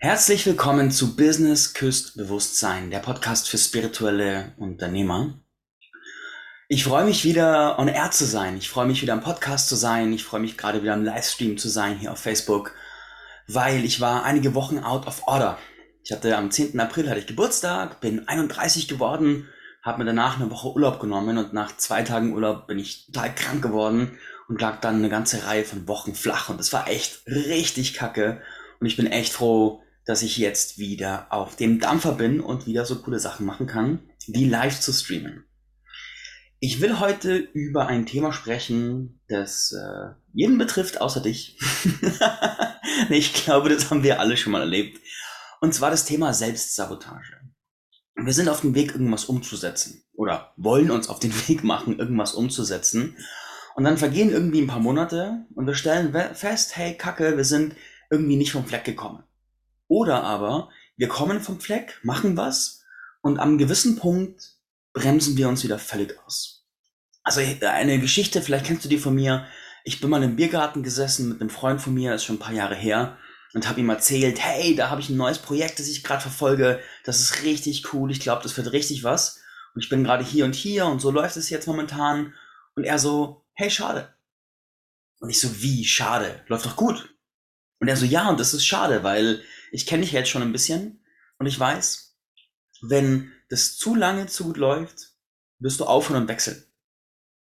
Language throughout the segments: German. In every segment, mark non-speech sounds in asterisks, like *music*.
Herzlich willkommen zu Business Küsst Bewusstsein, der Podcast für spirituelle Unternehmer. Ich freue mich wieder on air zu sein. Ich freue mich wieder am Podcast zu sein. Ich freue mich gerade wieder am Livestream zu sein hier auf Facebook, weil ich war einige Wochen out of order. Ich hatte am 10. April hatte ich Geburtstag, bin 31 geworden, habe mir danach eine Woche Urlaub genommen und nach zwei Tagen Urlaub bin ich total krank geworden und lag dann eine ganze Reihe von Wochen flach und das war echt richtig kacke und ich bin echt froh, dass ich jetzt wieder auf dem Dampfer bin und wieder so coole Sachen machen kann, wie live zu streamen. Ich will heute über ein Thema sprechen, das äh, jeden betrifft, außer dich. *laughs* ich glaube, das haben wir alle schon mal erlebt. Und zwar das Thema Selbstsabotage. Wir sind auf dem Weg, irgendwas umzusetzen. Oder wollen uns auf den *laughs* Weg machen, irgendwas umzusetzen. Und dann vergehen irgendwie ein paar Monate und wir stellen fest, hey, Kacke, wir sind irgendwie nicht vom Fleck gekommen. Oder aber wir kommen vom Fleck, machen was und am gewissen Punkt bremsen wir uns wieder völlig aus. Also eine Geschichte, vielleicht kennst du die von mir. Ich bin mal im Biergarten gesessen mit einem Freund von mir, ist schon ein paar Jahre her, und habe ihm erzählt, hey, da habe ich ein neues Projekt, das ich gerade verfolge. Das ist richtig cool. Ich glaube, das wird richtig was. Und ich bin gerade hier und hier und so läuft es jetzt momentan. Und er so, hey, schade. Und ich so, wie schade? Läuft doch gut. Und er so, ja, und das ist schade, weil ich kenne dich jetzt schon ein bisschen und ich weiß, wenn das zu lange zu gut läuft, wirst du aufhören und wechseln.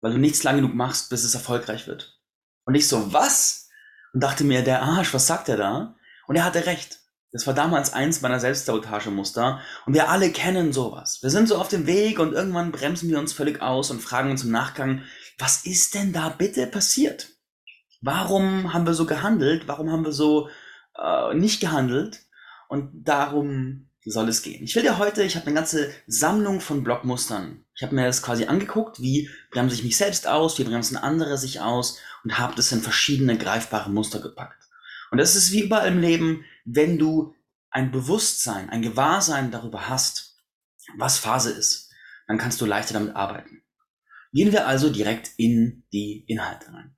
Weil du nichts lang genug machst, bis es erfolgreich wird. Und ich so, was? Und dachte mir, der Arsch, was sagt er da? Und er hatte recht. Das war damals eins meiner Selbstsabotagemuster. Und wir alle kennen sowas. Wir sind so auf dem Weg und irgendwann bremsen wir uns völlig aus und fragen uns im Nachgang, was ist denn da bitte passiert? Warum haben wir so gehandelt? Warum haben wir so äh, nicht gehandelt. Und darum soll es gehen. Ich will dir heute, ich habe eine ganze Sammlung von Blockmustern. Ich habe mir das quasi angeguckt, wie bremse ich mich selbst aus, wie bremsen andere sich aus und habe das in verschiedene greifbare Muster gepackt. Und das ist wie überall im Leben, wenn du ein Bewusstsein, ein Gewahrsein darüber hast, was Phase ist, dann kannst du leichter damit arbeiten. Gehen wir also direkt in die Inhalte rein.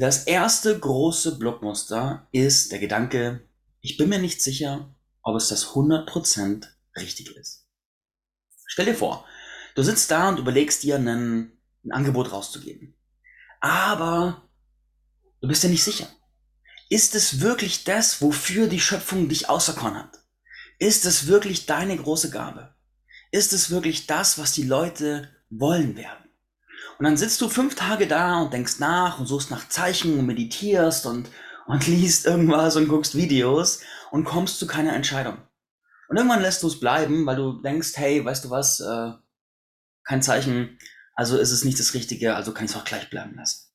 Das erste große Blockmuster ist der Gedanke, ich bin mir nicht sicher, ob es das 100% richtig ist. Stell dir vor, du sitzt da und überlegst dir ein, ein Angebot rauszugeben. Aber du bist dir nicht sicher. Ist es wirklich das, wofür die Schöpfung dich auserkoren hat? Ist es wirklich deine große Gabe? Ist es wirklich das, was die Leute wollen werden? Und dann sitzt du fünf Tage da und denkst nach und suchst nach Zeichen und meditierst und, und *laughs* liest irgendwas und guckst Videos und kommst zu keiner Entscheidung. Und irgendwann lässt du es bleiben, weil du denkst, hey, weißt du was, äh, kein Zeichen, also ist es nicht das Richtige, also kann ich es auch gleich bleiben lassen.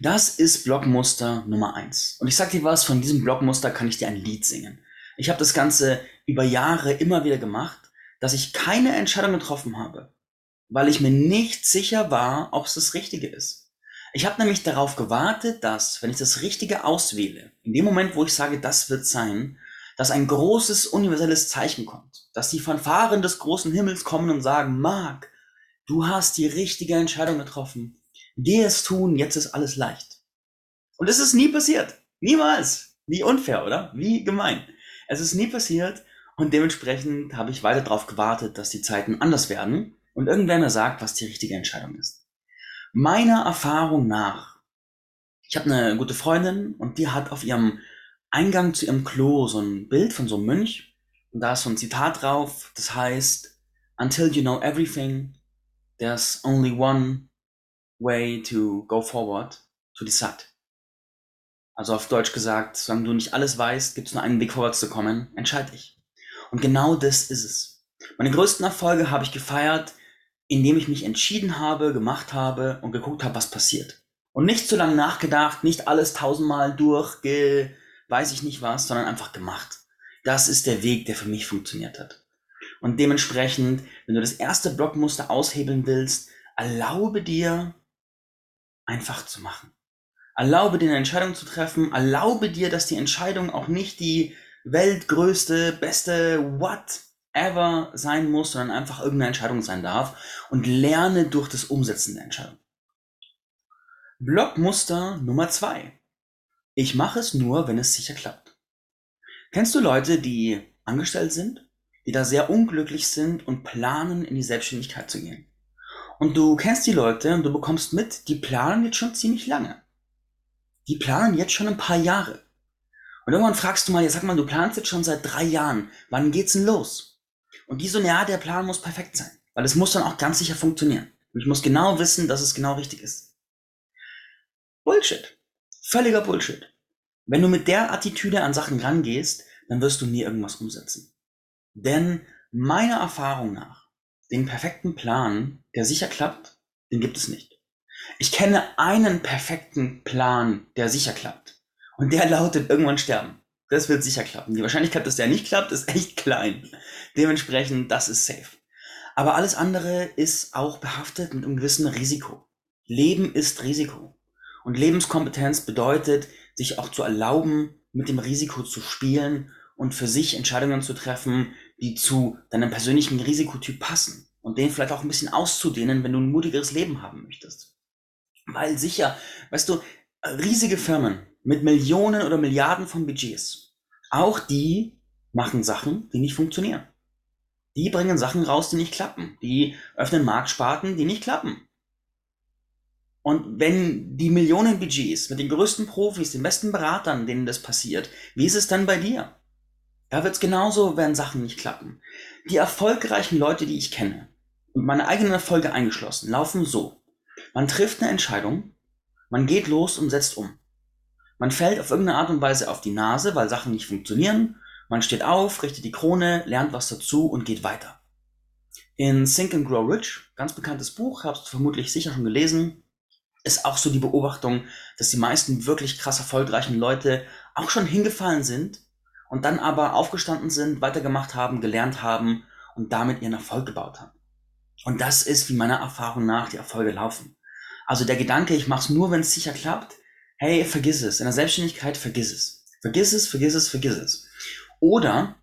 Das ist Blockmuster Nummer eins. Und ich sag dir was, von diesem Blockmuster kann ich dir ein Lied singen. Ich habe das Ganze über Jahre immer wieder gemacht, dass ich keine Entscheidung getroffen habe, weil ich mir nicht sicher war, ob es das Richtige ist. Ich habe nämlich darauf gewartet, dass, wenn ich das Richtige auswähle, in dem Moment, wo ich sage, das wird sein, dass ein großes universelles Zeichen kommt, dass die Fanfaren des großen Himmels kommen und sagen, Mark, du hast die richtige Entscheidung getroffen. Geh es tun, jetzt ist alles leicht. Und es ist nie passiert. Niemals. Wie unfair, oder? Wie gemein. Es ist nie passiert und dementsprechend habe ich weiter darauf gewartet, dass die Zeiten anders werden und irgendwer mir sagt, was die richtige Entscheidung ist. Meiner Erfahrung nach, ich habe eine gute Freundin und die hat auf ihrem Eingang zu ihrem Klo so ein Bild von so einem Mönch und da ist so ein Zitat drauf, das heißt, Until you know everything, there's only one way to go forward, to decide. Also auf Deutsch gesagt, solange du nicht alles weißt, gibt es nur einen Weg vorwärts zu kommen, entscheide dich. Und genau das ist es. Meine größten Erfolge habe ich gefeiert, indem ich mich entschieden habe, gemacht habe und geguckt habe, was passiert. Und nicht zu lange nachgedacht, nicht alles tausendmal durchge, weiß ich nicht was, sondern einfach gemacht. Das ist der Weg, der für mich funktioniert hat. Und dementsprechend, wenn du das erste Blockmuster aushebeln willst, erlaube dir, einfach zu machen. Erlaube dir eine Entscheidung zu treffen, erlaube dir, dass die Entscheidung auch nicht die weltgrößte, beste, what ever sein muss, sondern einfach irgendeine Entscheidung sein darf und lerne durch das Umsetzen der Entscheidung. Blockmuster Nummer zwei. Ich mache es nur, wenn es sicher klappt. Kennst du Leute, die angestellt sind, die da sehr unglücklich sind und planen, in die Selbstständigkeit zu gehen? Und du kennst die Leute und du bekommst mit, die planen jetzt schon ziemlich lange. Die planen jetzt schon ein paar Ja. Und irgendwann fragst du mal, ja, sag mal, du planst jetzt schon seit drei Jahren. Wann geht's denn los? Und die so, ja, der Plan muss perfekt sein. Weil es muss dann auch ganz sicher funktionieren. Und ich muss genau wissen, dass es genau richtig ist. Bullshit. Völliger Bullshit. Wenn du mit der Attitüde an Sachen rangehst, dann wirst du nie irgendwas umsetzen. Denn meiner Erfahrung nach, den perfekten Plan, der sicher klappt, den gibt es nicht. Ich kenne einen perfekten Plan, der sicher klappt. Und der *laughs* lautet irgendwann sterben. Das wird sicher klappen. Die Wahrscheinlichkeit, dass der nicht klappt, ist echt klein. Dementsprechend, das ist safe. Aber alles andere ist auch behaftet mit einem gewissen Risiko. Leben ist Risiko. Und Lebenskompetenz bedeutet, sich auch zu erlauben, mit dem Risiko zu spielen und für sich Entscheidungen zu treffen, die zu deinem persönlichen Risikotyp passen. Und den vielleicht auch ein bisschen auszudehnen, wenn du ein mutigeres Leben haben möchtest. Weil sicher, weißt du, riesige Firmen mit Millionen oder Milliarden von Budgets, auch die machen Sachen, die nicht funktionieren. Die bringen Sachen raus, die nicht klappen. Die öffnen Marktsparten, die nicht klappen. Und wenn die Millionen Budgets mit den größten Profis, den besten Beratern, denen das passiert, wie ist es dann bei dir? Da wird es genauso, wenn Sachen nicht klappen. Die erfolgreichen Leute, die ich kenne, und meine eigenen Erfolge eingeschlossen, laufen so. Man trifft eine Entscheidung, man geht los und setzt um. Man fällt auf irgendeine Art und Weise auf die Nase, weil Sachen nicht funktionieren. Man steht auf, richtet die Krone, lernt was dazu und geht weiter. In Think and Grow Rich, ganz bekanntes Buch, hast du vermutlich sicher schon gelesen, ist auch so die Beobachtung, dass die meisten wirklich krass erfolgreichen Leute auch schon hingefallen sind und dann aber aufgestanden sind, weitergemacht haben, gelernt haben und damit ihren Erfolg gebaut haben. Und das ist, wie meiner Erfahrung nach, die Erfolge laufen. Also der Gedanke, ich mache es nur, wenn es sicher klappt, hey, vergiss es. In der Selbstständigkeit, vergiss es. Vergiss es, vergiss es, vergiss es. Oder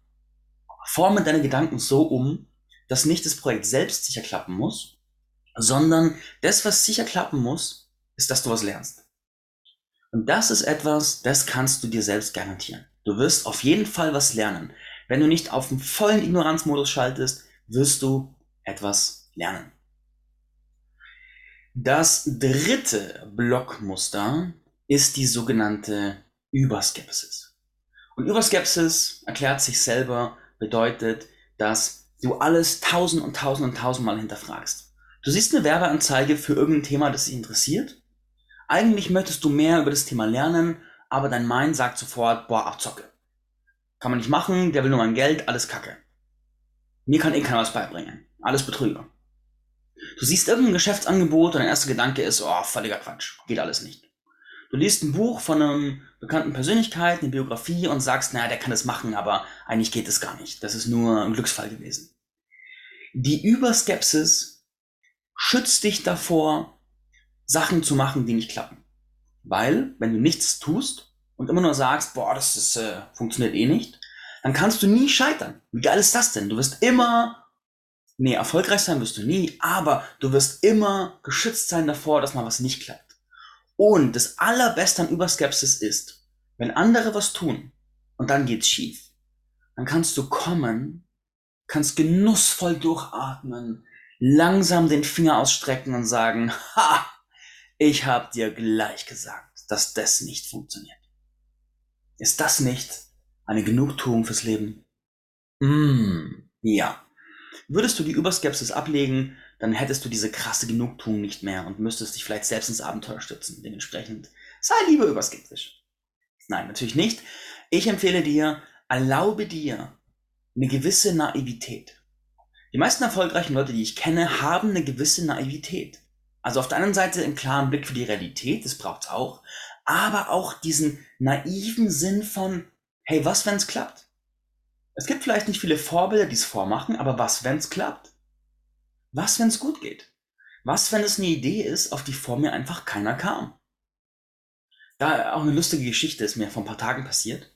forme deine Gedanken so um, dass nicht das Projekt selbst sicher klappen muss, sondern das, was sicher klappen muss, ist, dass du was lernst. Und das ist etwas, das kannst du dir selbst garantieren. Du wirst auf jeden Fall was lernen. Wenn du nicht auf den vollen Ignoranzmodus schaltest, wirst du etwas lernen. Das dritte Blockmuster ist die sogenannte Überskepsis. Und Überskepsis erklärt sich selber, bedeutet, dass du alles tausend und tausend und tausendmal hinterfragst. Du siehst eine Werbeanzeige für irgendein Thema, das dich interessiert. Eigentlich möchtest du mehr über das Thema lernen, aber dein Mind sagt sofort, boah, Abzocke. Kann man nicht machen, der will nur mein Geld, alles Kacke. Mir kann eh keiner was beibringen. Alles Betrüger. Du siehst irgendein Geschäftsangebot und dein erster Gedanke ist, oh, völliger Quatsch, geht alles nicht. Du liest ein Buch von einem bekannten Persönlichkeit, eine Biografie und sagst, naja, der kann das machen, aber eigentlich geht es gar nicht. Das ist nur ein Glücksfall gewesen. Die Überskepsis schützt dich davor, Sachen zu machen, die nicht klappen. Weil, wenn du nichts tust und immer nur sagst, boah, das ist, äh, funktioniert eh nicht, dann kannst du nie scheitern. Wie geil ist das denn? Du wirst immer Nee, erfolgreich sein wirst du nie, aber du wirst immer geschützt sein davor, dass mal was nicht klappt. Und das Allerbeste an Überskepsis ist, wenn andere was tun und dann geht's schief, dann kannst du kommen, kannst genussvoll durchatmen, langsam den Finger ausstrecken und sagen, ha, ich hab dir gleich gesagt, dass das nicht funktioniert. Ist das nicht eine Genugtuung fürs Leben? Mm, ja. Würdest du die Überskepsis ablegen, dann hättest du diese krasse Genugtuung nicht mehr und müsstest dich vielleicht selbst ins Abenteuer stützen. Dementsprechend sei lieber überskeptisch. Nein, natürlich nicht. Ich empfehle dir, erlaube dir eine gewisse Naivität. Die meisten erfolgreichen Leute, die ich kenne, haben eine gewisse Naivität. Also auf der einen Seite einen klaren Blick für die Realität, das braucht's auch, aber auch diesen naiven Sinn von, hey, was, wenn's klappt? Es gibt vielleicht nicht viele Vorbilder, die es vormachen, aber was, wenn es klappt? Was, wenn es gut geht? Was, wenn es eine Idee ist, auf die vor mir einfach keiner kam? Da auch eine lustige Geschichte ist mir vor ein paar Tagen passiert.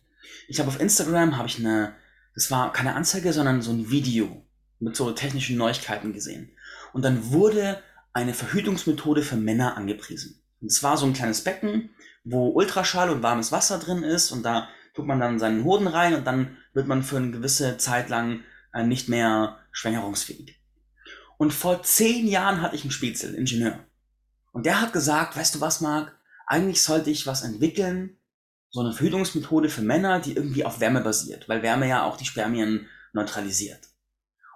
Ich habe auf Instagram habe ich eine, das war keine Anzeige, sondern so ein Video mit so technischen Neuigkeiten gesehen. Und dann wurde eine Verhütungsmethode für Männer angepriesen. Und es war so ein kleines Becken, wo Ultraschall und warmes Wasser drin ist und da tut man dann seinen Hoden rein und dann wird man für eine gewisse Zeit lang äh, nicht mehr schwängerungsfähig. Und vor zehn Jahren hatte ich einen Spitzel, Ingenieur. Und der hat gesagt, weißt du was, Marc, eigentlich sollte ich was entwickeln, so eine Verhütungsmethode für Männer, die irgendwie auf Wärme basiert, weil Wärme ja auch die Spermien neutralisiert.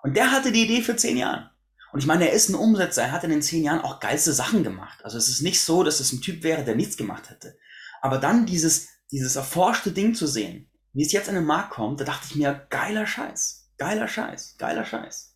Und der hatte die Idee für zehn Jahren. Und ich meine, er ist ein Umsetzer, er hat in den zehn Jahren auch geilste Sachen gemacht. Also es ist nicht so, dass es ein Typ wäre, der nichts gemacht hätte. Aber dann dieses, dieses erforschte Ding zu sehen, wie es jetzt in den Markt kommt, da dachte ich mir, geiler Scheiß, geiler Scheiß, geiler Scheiß.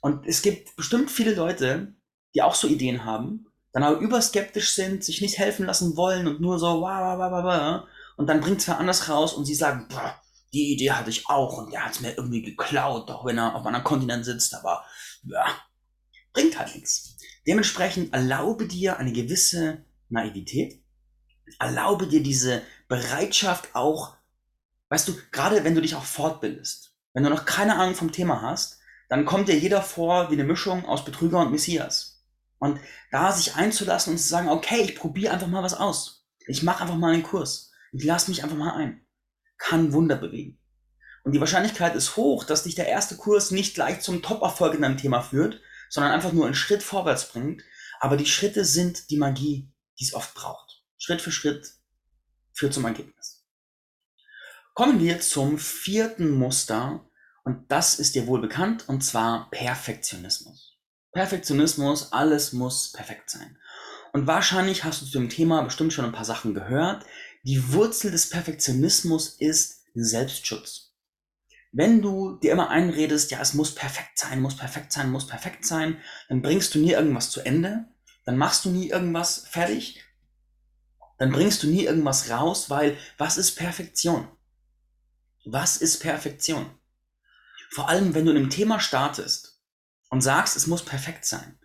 Und es gibt bestimmt viele Leute, die auch so Ideen haben, dann aber überskeptisch sind, sich nicht helfen lassen wollen und nur so, wah, wah, wah, wah, und dann bringt es wer anders raus und sie sagen, boah, die Idee hatte ich auch und der hat es mir irgendwie geklaut, auch wenn er auf einem Kontinent sitzt, aber ja, bringt halt nichts. Dementsprechend erlaube dir eine gewisse Naivität, erlaube dir diese Bereitschaft auch, weißt du, gerade wenn du dich auch fortbildest, wenn du noch keine Ahnung vom Thema hast, dann kommt dir jeder vor wie eine Mischung aus Betrüger und Messias. Und da sich einzulassen und zu sagen, okay, ich probiere einfach mal was aus. Ich mache einfach mal einen Kurs. Ich lasse mich einfach mal ein. Kann Wunder bewegen. Und die Wahrscheinlichkeit ist hoch, dass dich der erste Kurs nicht gleich zum Top-Erfolg in deinem Thema führt, sondern einfach nur einen Schritt vorwärts bringt. Aber die Schritte sind die Magie, die es oft braucht. Schritt für Schritt führt zum Ergebnis. Kommen wir zum vierten Muster, und das ist dir wohl bekannt, und zwar Perfektionismus. Perfektionismus, alles muss perfekt sein. Und wahrscheinlich hast du zu dem Thema bestimmt schon ein paar Sachen gehört. Die Wurzel des Perfektionismus ist Selbstschutz. Wenn du dir immer einredest, ja, es muss perfekt sein, muss perfekt sein, muss perfekt sein, dann bringst du nie irgendwas zu Ende, dann machst du nie irgendwas fertig, dann bringst du nie irgendwas raus, weil was ist Perfektion? Was ist Perfektion? Vor allem, wenn du in einem Thema startest und sagst, es muss perfekt sein.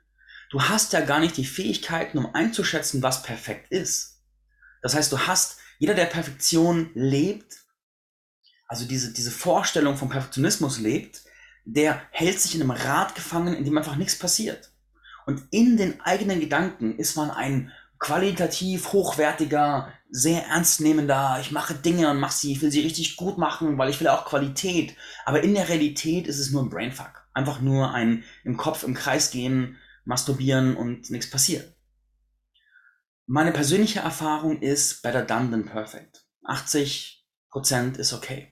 Du hast ja gar nicht die Fähigkeiten, um einzuschätzen, was perfekt ist. Das heißt, du hast, jeder, der Perfektion lebt, also diese, diese Vorstellung vom Perfektionismus lebt, der hält sich in einem Rad gefangen, in dem einfach nichts passiert. Und in den eigenen Gedanken ist man ein qualitativ hochwertiger, sehr ernstnehmender, ich mache Dinge und mache sie, ich will sie richtig gut machen, weil ich will auch Qualität. Aber in der Realität ist es nur ein Brainfuck. Einfach nur ein im Kopf im Kreis gehen, masturbieren und nichts passiert. Meine persönliche Erfahrung ist better done than perfect. 80% ist okay.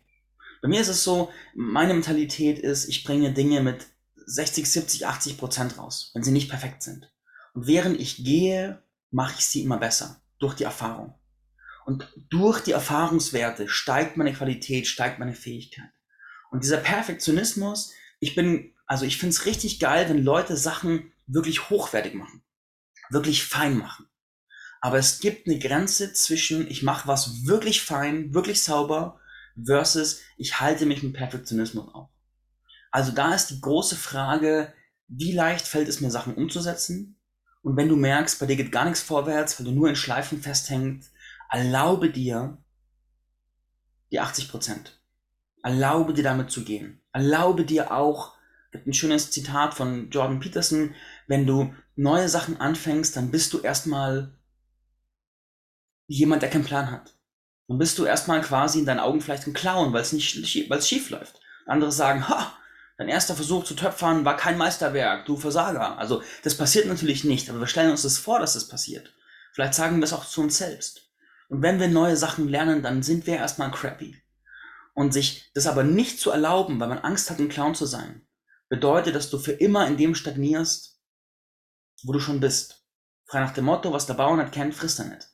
Bei mir ist es so, meine Mentalität ist, ich bringe Dinge mit 60, 70, 80 Prozent raus, wenn sie nicht perfekt sind. Und während ich gehe, mache ich sie immer besser durch die Erfahrung. Und durch die Erfahrungswerte steigt meine Qualität, steigt meine Fähigkeit. Und dieser Perfektionismus, ich bin, also ich finde es richtig geil, wenn Leute Sachen wirklich hochwertig machen, wirklich fein machen. Aber es gibt eine Grenze zwischen, ich mache was wirklich fein, wirklich sauber, versus ich halte mich mit Perfektionismus auf. Also da ist die große Frage, wie leicht fällt es mir, Sachen umzusetzen und wenn du merkst, bei dir geht gar nichts vorwärts, weil du nur in Schleifen festhängst, erlaube dir die 80 Prozent. Erlaube dir damit zu gehen. Erlaube dir auch, gibt ein schönes Zitat von Jordan Peterson, wenn du neue Sachen anfängst, dann bist du erstmal jemand, der keinen Plan hat. Dann bist du erstmal quasi in deinen Augen vielleicht ein Clown, weil es weil es schief läuft. Andere sagen, ha, Dein erster Versuch zu töpfern war kein Meisterwerk, du Versager. Also das passiert natürlich nicht, aber wir stellen uns das vor, dass das passiert. Vielleicht sagen wir es auch zu uns selbst. Und wenn wir neue Sachen lernen, dann sind wir erstmal crappy. Und sich das aber nicht zu erlauben, weil man Angst hat, ein Clown zu sein, bedeutet, dass du für immer in dem stagnierst, wo du schon bist. Frei nach dem Motto, was der Bauer nicht kennt, frisst er nicht.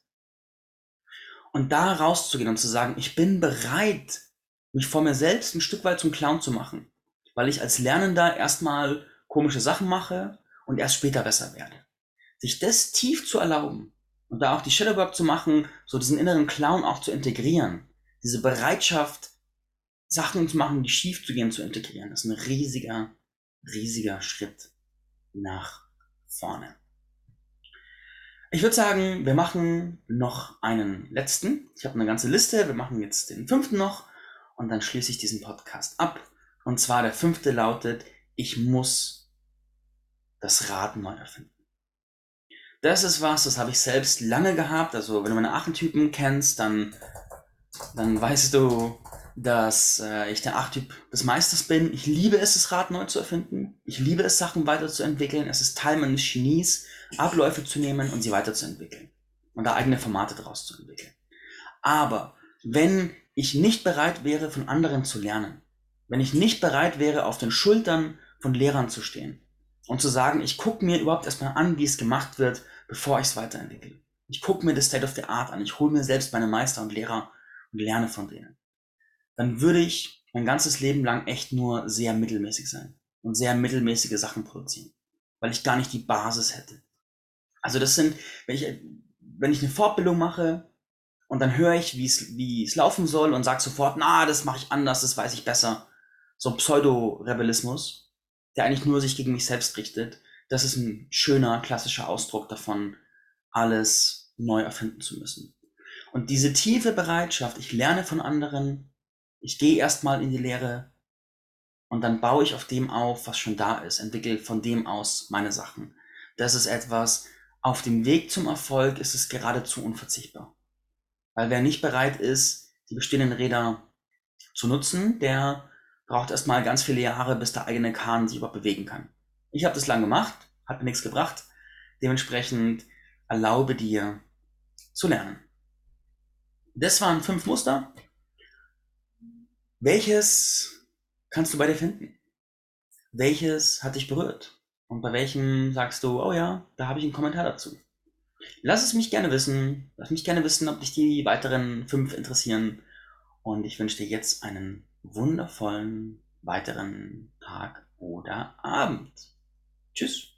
Und da rauszugehen und zu sagen, ich bin bereit, mich vor mir selbst ein Stück weit zum Clown zu machen weil ich als Lernender erstmal komische Sachen mache und erst später besser werde. Sich das tief zu erlauben und da auch die Shadowwork zu machen, so diesen inneren Clown auch zu integrieren, diese Bereitschaft, Sachen zu machen, die schief zu gehen, zu integrieren, ist ein riesiger, riesiger Schritt nach vorne. Ich würde sagen, wir machen noch einen letzten. Ich habe eine ganze Liste. Wir machen jetzt den fünften noch und dann schließe ich diesen Podcast ab. Und zwar der fünfte lautet, ich muss das Rad neu erfinden. Das ist was, das habe ich selbst lange gehabt. Also wenn du meine Archetypen kennst, dann dann weißt du, dass äh, ich der Archetyp des Meisters bin. Ich liebe es, das Rad neu zu erfinden. Ich liebe es, Sachen weiterzuentwickeln. Es ist Teil meines Genies, Abläufe zu nehmen und sie weiterzuentwickeln. Und da eigene Formate daraus zu entwickeln. Aber wenn ich nicht bereit wäre, von anderen zu lernen, wenn ich nicht bereit wäre, auf den Schultern von Lehrern zu stehen und zu sagen, ich gucke mir überhaupt erstmal an, wie es gemacht wird, bevor ich es weiterentwickle. Ich gucke mir das State of the Art an. Ich hole mir selbst meine Meister und Lehrer und lerne von denen. Dann würde ich mein ganzes Leben lang echt nur sehr mittelmäßig sein und sehr mittelmäßige Sachen produzieren, weil ich gar nicht die Basis hätte. Also das sind, wenn ich, wenn ich eine Fortbildung mache und dann höre ich, wie es, wie es laufen soll und sage sofort, na, das mache ich anders, das weiß ich besser. So Pseudo-Rebellismus, der eigentlich nur sich gegen mich selbst richtet. Das ist ein schöner, klassischer Ausdruck davon, alles neu erfinden zu müssen. Und diese tiefe Bereitschaft, ich lerne von anderen, ich gehe erstmal in die Lehre und dann baue ich auf dem auf, was schon da ist, entwickle von dem aus meine Sachen. Das ist etwas, auf dem Weg zum Erfolg ist es geradezu unverzichtbar. Weil wer nicht bereit ist, die bestehenden Räder zu nutzen, der braucht erstmal ganz viele Jahre, bis der eigene Kahn sich überhaupt bewegen kann. Ich habe das lang gemacht, hat mir nichts gebracht. Dementsprechend erlaube dir zu lernen. Das waren fünf Muster. Welches kannst du bei dir finden? Welches hat dich berührt? Und bei welchem sagst du, oh ja, da habe ich einen Kommentar dazu. Lass es mich gerne wissen. Lass mich gerne wissen, ob dich die weiteren fünf interessieren. Und ich wünsche dir jetzt einen wundervollen weiteren Tag oder Abend. Tschüss.